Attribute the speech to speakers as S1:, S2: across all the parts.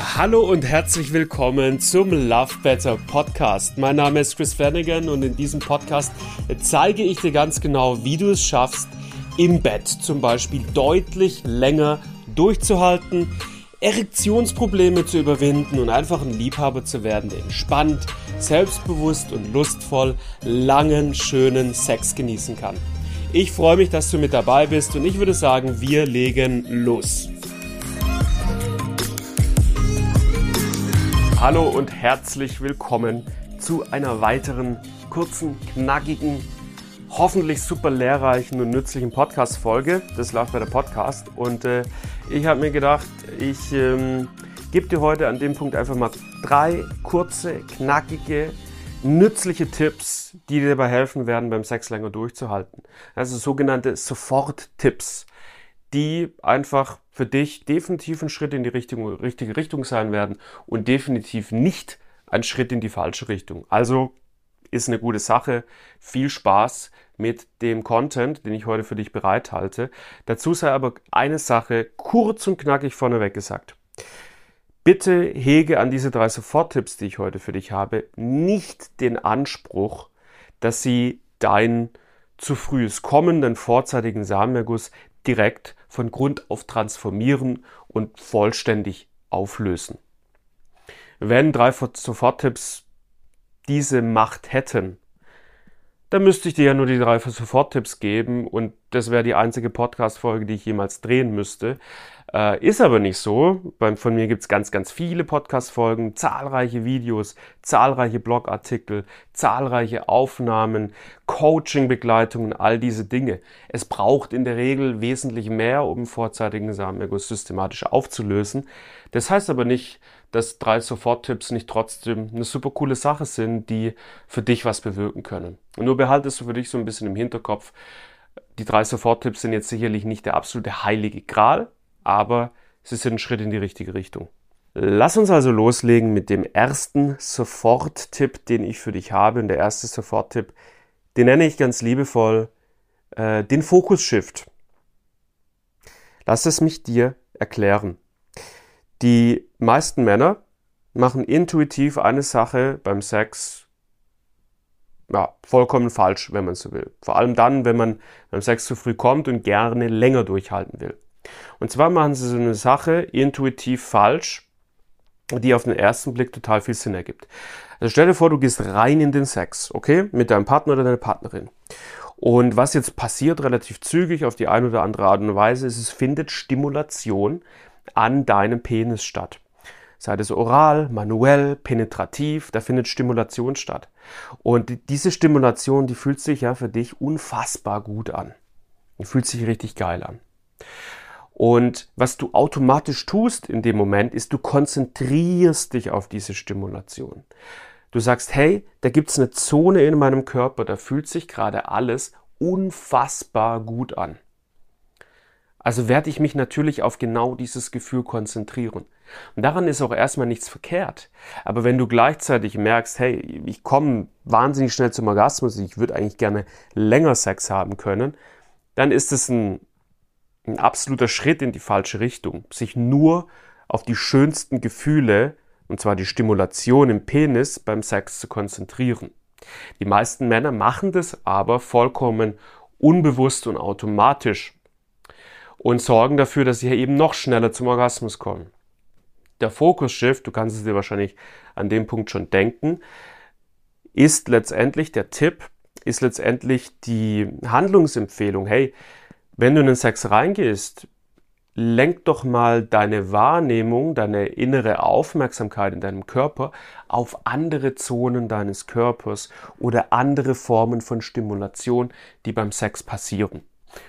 S1: Hallo und herzlich willkommen zum Love Better Podcast. Mein Name ist Chris Flanagan und in diesem Podcast zeige ich dir ganz genau, wie du es schaffst, im Bett zum Beispiel deutlich länger durchzuhalten, Erektionsprobleme zu überwinden und einfach ein Liebhaber zu werden, der entspannt, selbstbewusst und lustvoll langen, schönen Sex genießen kann. Ich freue mich, dass du mit dabei bist und ich würde sagen, wir legen los. Hallo und herzlich willkommen zu einer weiteren kurzen, knackigen, hoffentlich super lehrreichen und nützlichen Podcast-Folge des Love Better Podcast. Und äh, ich habe mir gedacht, ich ähm, gebe dir heute an dem Punkt einfach mal drei kurze, knackige, nützliche Tipps, die dir dabei helfen werden, beim Sex länger durchzuhalten. Also sogenannte Sofort-Tipps die einfach für dich definitiv ein Schritt in die richtige, richtige Richtung sein werden und definitiv nicht ein Schritt in die falsche Richtung. Also ist eine gute Sache. Viel Spaß mit dem Content, den ich heute für dich bereithalte. Dazu sei aber eine Sache kurz und knackig vorneweg gesagt. Bitte hege an diese drei Soforttipps, die ich heute für dich habe, nicht den Anspruch, dass sie dein zu frühes Kommen, den vorzeitigen Samenerguss direkt von Grund auf transformieren und vollständig auflösen. Wenn drei Soforttipps diese Macht hätten, dann müsste ich dir ja nur die drei Soforttipps geben und das wäre die einzige Podcast-Folge, die ich jemals drehen müsste. Äh, ist aber nicht so. Bei, von mir gibt es ganz, ganz viele Podcast-Folgen, zahlreiche Videos, zahlreiche Blogartikel, zahlreiche Aufnahmen, Coaching-Begleitungen, all diese Dinge. Es braucht in der Regel wesentlich mehr, um vorzeitigen Samenerguss systematisch aufzulösen. Das heißt aber nicht, dass drei Soforttipps nicht trotzdem eine super coole Sache sind, die für dich was bewirken können. Und nur behaltest du für dich so ein bisschen im Hinterkopf, die drei Soforttipps sind jetzt sicherlich nicht der absolute heilige Gral, aber sie sind ein Schritt in die richtige Richtung. Lass uns also loslegen mit dem ersten Soforttipp, den ich für dich habe. Und der erste Soforttipp, den nenne ich ganz liebevoll äh, den Fokus-Shift. Lass es mich dir erklären. Die meisten Männer machen intuitiv eine Sache beim Sex ja, vollkommen falsch, wenn man so will. Vor allem dann, wenn man beim Sex zu früh kommt und gerne länger durchhalten will. Und zwar machen sie so eine Sache intuitiv falsch, die auf den ersten Blick total viel Sinn ergibt. Also stell dir vor, du gehst rein in den Sex, okay, mit deinem Partner oder deiner Partnerin. Und was jetzt passiert relativ zügig auf die eine oder andere Art und Weise, ist, es findet Stimulation an deinem Penis statt sei das oral, manuell, penetrativ, da findet Stimulation statt. Und diese Stimulation, die fühlt sich ja für dich unfassbar gut an. Die fühlt sich richtig geil an. Und was du automatisch tust in dem Moment, ist, du konzentrierst dich auf diese Stimulation. Du sagst, hey, da gibt's eine Zone in meinem Körper, da fühlt sich gerade alles unfassbar gut an. Also werde ich mich natürlich auf genau dieses Gefühl konzentrieren. Und daran ist auch erstmal nichts verkehrt. Aber wenn du gleichzeitig merkst, hey, ich komme wahnsinnig schnell zum Orgasmus, ich würde eigentlich gerne länger Sex haben können, dann ist es ein, ein absoluter Schritt in die falsche Richtung. Sich nur auf die schönsten Gefühle, und zwar die Stimulation im Penis beim Sex zu konzentrieren. Die meisten Männer machen das aber vollkommen unbewusst und automatisch und sorgen dafür, dass sie eben noch schneller zum Orgasmus kommen der Fokus-Shift, du kannst es dir wahrscheinlich an dem Punkt schon denken, ist letztendlich der Tipp, ist letztendlich die Handlungsempfehlung. Hey, wenn du in den Sex reingehst, lenk doch mal deine Wahrnehmung, deine innere Aufmerksamkeit in deinem Körper auf andere Zonen deines Körpers oder andere Formen von Stimulation, die beim Sex passieren.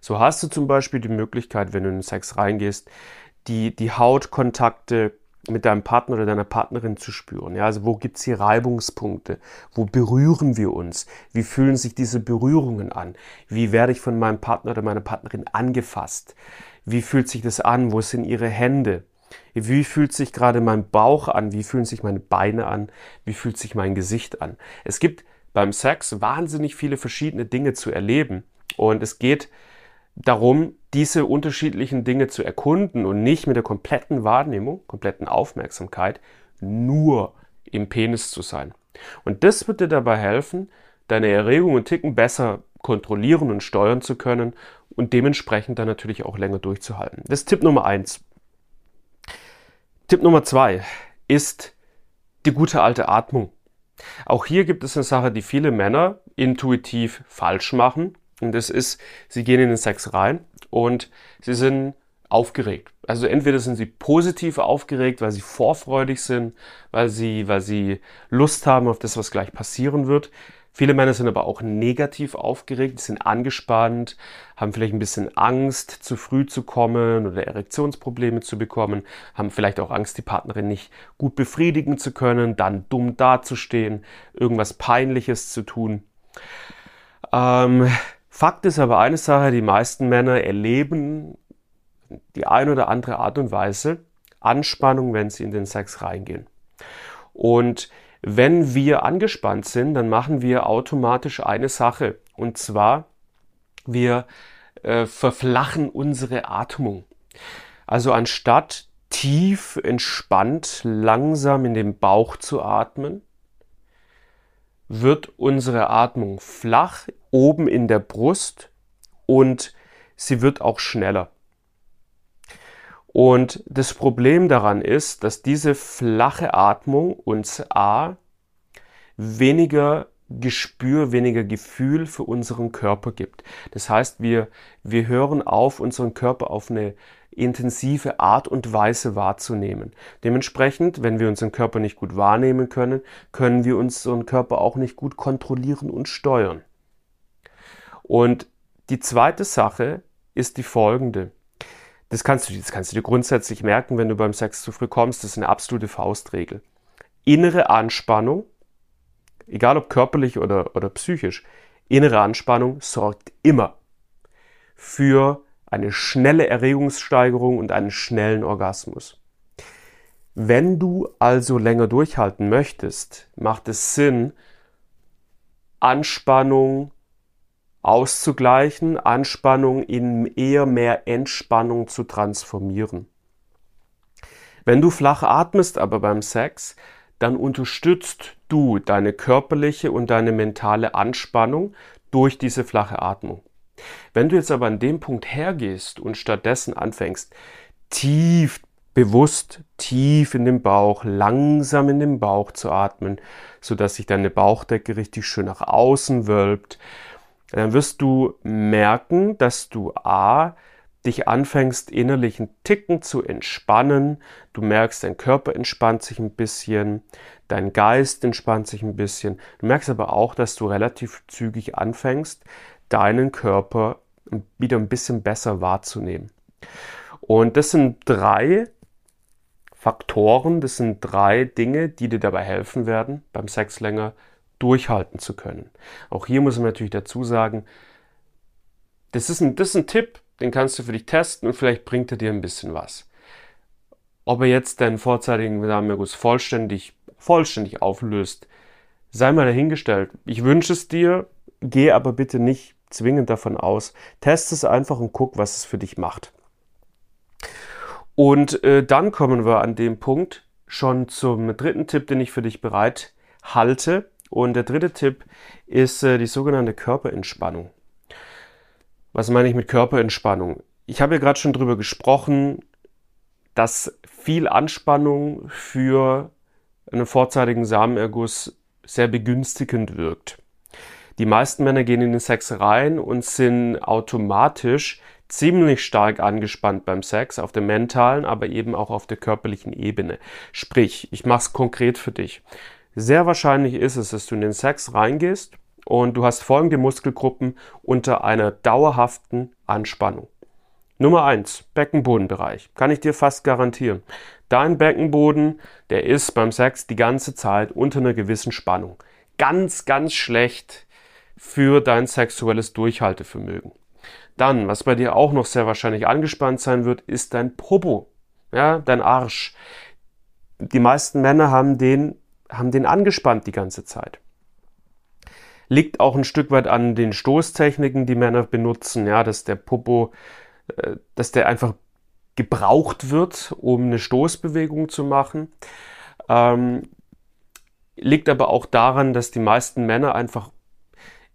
S1: So hast du zum Beispiel die Möglichkeit, wenn du in den Sex reingehst, die, die Hautkontakte mit deinem Partner oder deiner Partnerin zu spüren. Ja, also wo gibt's hier Reibungspunkte? Wo berühren wir uns? Wie fühlen sich diese Berührungen an? Wie werde ich von meinem Partner oder meiner Partnerin angefasst? Wie fühlt sich das an? Wo sind ihre Hände? Wie fühlt sich gerade mein Bauch an? Wie fühlen sich meine Beine an? Wie fühlt sich mein Gesicht an? Es gibt beim Sex wahnsinnig viele verschiedene Dinge zu erleben und es geht darum, diese unterschiedlichen Dinge zu erkunden und nicht mit der kompletten Wahrnehmung, kompletten Aufmerksamkeit nur im Penis zu sein. Und das wird dir dabei helfen, deine Erregung und Ticken besser kontrollieren und steuern zu können und dementsprechend dann natürlich auch länger durchzuhalten. Das ist Tipp Nummer eins. Tipp Nummer zwei ist die gute alte Atmung. Auch hier gibt es eine Sache, die viele Männer intuitiv falsch machen. Und das ist, sie gehen in den Sex rein und sie sind aufgeregt. Also entweder sind sie positiv aufgeregt, weil sie vorfreudig sind, weil sie, weil sie Lust haben auf das, was gleich passieren wird. Viele Männer sind aber auch negativ aufgeregt, sind angespannt, haben vielleicht ein bisschen Angst, zu früh zu kommen oder Erektionsprobleme zu bekommen, haben vielleicht auch Angst, die Partnerin nicht gut befriedigen zu können, dann dumm dazustehen, irgendwas Peinliches zu tun. Ähm, Fakt ist aber eine Sache, die meisten Männer erleben die ein oder andere Art und Weise Anspannung, wenn sie in den Sex reingehen. Und wenn wir angespannt sind, dann machen wir automatisch eine Sache. Und zwar, wir äh, verflachen unsere Atmung. Also anstatt tief, entspannt, langsam in den Bauch zu atmen, wird unsere Atmung flach oben in der Brust und sie wird auch schneller. Und das Problem daran ist, dass diese flache Atmung uns A weniger Gespür, weniger Gefühl für unseren Körper gibt. Das heißt, wir, wir hören auf, unseren Körper auf eine intensive Art und Weise wahrzunehmen. Dementsprechend, wenn wir unseren Körper nicht gut wahrnehmen können, können wir unseren Körper auch nicht gut kontrollieren und steuern. Und die zweite Sache ist die folgende. Das kannst du, das kannst du dir grundsätzlich merken, wenn du beim Sex zu früh kommst. Das ist eine absolute Faustregel. Innere Anspannung, egal ob körperlich oder, oder psychisch, innere Anspannung sorgt immer für eine schnelle Erregungssteigerung und einen schnellen Orgasmus. Wenn du also länger durchhalten möchtest, macht es Sinn, Anspannung auszugleichen, Anspannung in eher mehr Entspannung zu transformieren. Wenn du flach atmest aber beim Sex, dann unterstützt du deine körperliche und deine mentale Anspannung durch diese flache Atmung. Wenn du jetzt aber an dem Punkt hergehst und stattdessen anfängst, tief, bewusst tief in den Bauch, langsam in den Bauch zu atmen, sodass sich deine Bauchdecke richtig schön nach außen wölbt, dann wirst du merken, dass du A, dich anfängst innerlich einen Ticken zu entspannen. Du merkst, dein Körper entspannt sich ein bisschen, dein Geist entspannt sich ein bisschen. Du merkst aber auch, dass du relativ zügig anfängst, deinen Körper wieder ein bisschen besser wahrzunehmen. Und das sind drei Faktoren, das sind drei Dinge, die dir dabei helfen werden, beim Sex länger durchhalten zu können. Auch hier muss man natürlich dazu sagen, das ist ein, das ist ein Tipp, den kannst du für dich testen und vielleicht bringt er dir ein bisschen was. Ob er jetzt deinen vorzeitigen Samenerguss vollständig, vollständig auflöst, sei mal dahingestellt. Ich wünsche es dir, geh aber bitte nicht zwingend davon aus. Test es einfach und guck, was es für dich macht. Und äh, dann kommen wir an dem Punkt schon zum dritten Tipp, den ich für dich bereit halte. Und der dritte Tipp ist äh, die sogenannte Körperentspannung. Was meine ich mit Körperentspannung? Ich habe ja gerade schon drüber gesprochen, dass viel Anspannung für einen vorzeitigen Samenerguss sehr begünstigend wirkt. Die meisten Männer gehen in den Sex rein und sind automatisch ziemlich stark angespannt beim Sex, auf der mentalen, aber eben auch auf der körperlichen Ebene. Sprich, ich mache es konkret für dich. Sehr wahrscheinlich ist es, dass du in den Sex reingehst und du hast folgende Muskelgruppen unter einer dauerhaften Anspannung. Nummer eins Beckenbodenbereich. Kann ich dir fast garantieren. Dein Beckenboden, der ist beim Sex die ganze Zeit unter einer gewissen Spannung. Ganz, ganz schlecht für dein sexuelles Durchhaltevermögen. Dann, was bei dir auch noch sehr wahrscheinlich angespannt sein wird, ist dein Popo, ja, dein Arsch. Die meisten Männer haben den, haben den angespannt die ganze Zeit. Liegt auch ein Stück weit an den Stoßtechniken, die Männer benutzen, ja, dass der Popo, äh, dass der einfach gebraucht wird, um eine Stoßbewegung zu machen. Ähm, liegt aber auch daran, dass die meisten Männer einfach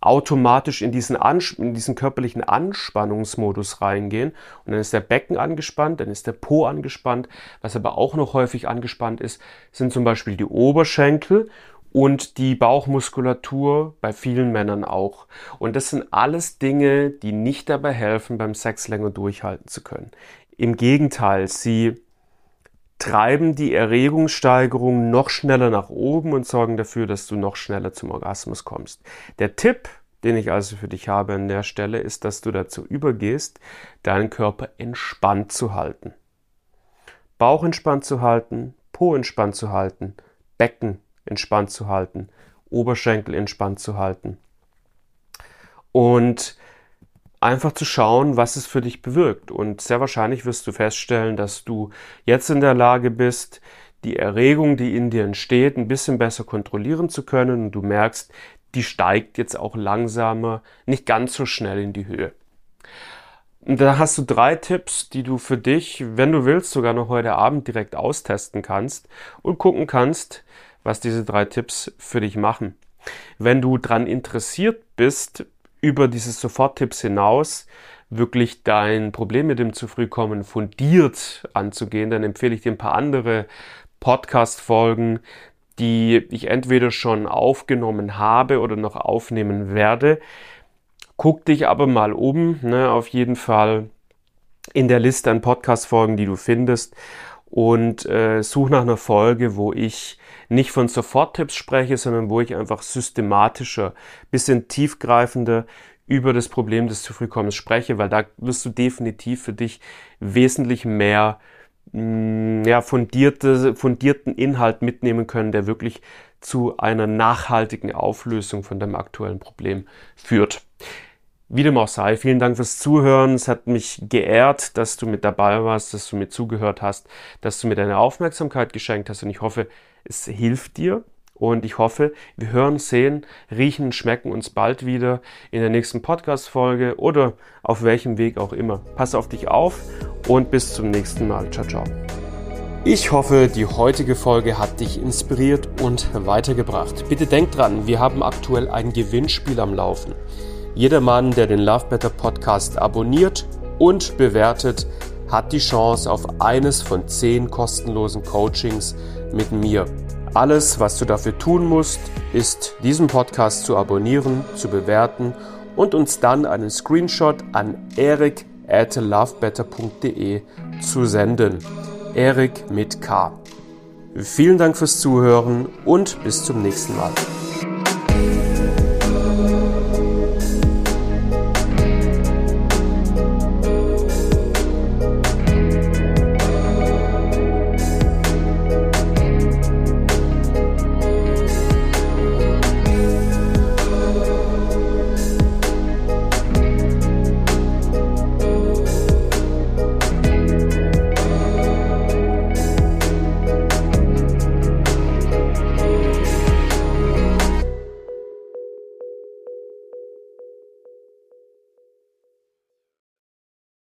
S1: automatisch in diesen, in diesen körperlichen Anspannungsmodus reingehen. Und dann ist der Becken angespannt, dann ist der Po angespannt. Was aber auch noch häufig angespannt ist, sind zum Beispiel die Oberschenkel und die Bauchmuskulatur bei vielen Männern auch. Und das sind alles Dinge, die nicht dabei helfen, beim Sex länger durchhalten zu können. Im Gegenteil, sie treiben die Erregungssteigerung noch schneller nach oben und sorgen dafür, dass du noch schneller zum Orgasmus kommst. Der Tipp, den ich also für dich habe an der Stelle, ist, dass du dazu übergehst, deinen Körper entspannt zu halten. Bauch entspannt zu halten, Po entspannt zu halten, Becken entspannt zu halten, Oberschenkel entspannt zu halten. Und einfach zu schauen, was es für dich bewirkt. Und sehr wahrscheinlich wirst du feststellen, dass du jetzt in der Lage bist, die Erregung, die in dir entsteht, ein bisschen besser kontrollieren zu können. Und du merkst, die steigt jetzt auch langsamer, nicht ganz so schnell in die Höhe. Und da hast du drei Tipps, die du für dich, wenn du willst, sogar noch heute Abend direkt austesten kannst und gucken kannst, was diese drei Tipps für dich machen. Wenn du dran interessiert bist, über diese Soforttipps hinaus wirklich dein Problem mit dem zu früh kommen fundiert anzugehen, dann empfehle ich dir ein paar andere Podcast-Folgen, die ich entweder schon aufgenommen habe oder noch aufnehmen werde. Guck dich aber mal um, ne, auf jeden Fall in der Liste an Podcast-Folgen, die du findest und äh, such nach einer Folge, wo ich nicht von Soforttipps spreche, sondern wo ich einfach systematischer, bisschen tiefgreifender über das Problem des zu frühkommens spreche, weil da wirst du definitiv für dich wesentlich mehr mh, mm, ja, fundierte, fundierten Inhalt mitnehmen können, der wirklich zu einer nachhaltigen Auflösung von deinem aktuellen Problem führt. Wie dem auch sei, vielen Dank fürs Zuhören. Es hat mich geehrt, dass du mit dabei warst, dass du mir zugehört hast, dass du mir deine Aufmerksamkeit geschenkt hast und ich hoffe, es hilft dir und ich hoffe, wir hören, sehen, riechen, schmecken uns bald wieder in der nächsten Podcast-Folge oder auf welchem Weg auch immer. Pass auf dich auf und bis zum nächsten Mal. Ciao, ciao. Ich hoffe, die heutige Folge hat dich inspiriert und weitergebracht. Bitte denk dran, wir haben aktuell ein Gewinnspiel am Laufen. Jeder Mann, der den Love Better Podcast abonniert und bewertet, hat die Chance auf eines von zehn kostenlosen Coachings mit mir. Alles, was du dafür tun musst, ist diesen Podcast zu abonnieren, zu bewerten und uns dann einen Screenshot an eric at lovebetter.de zu senden. Erik mit K. Vielen Dank fürs Zuhören und bis zum nächsten Mal.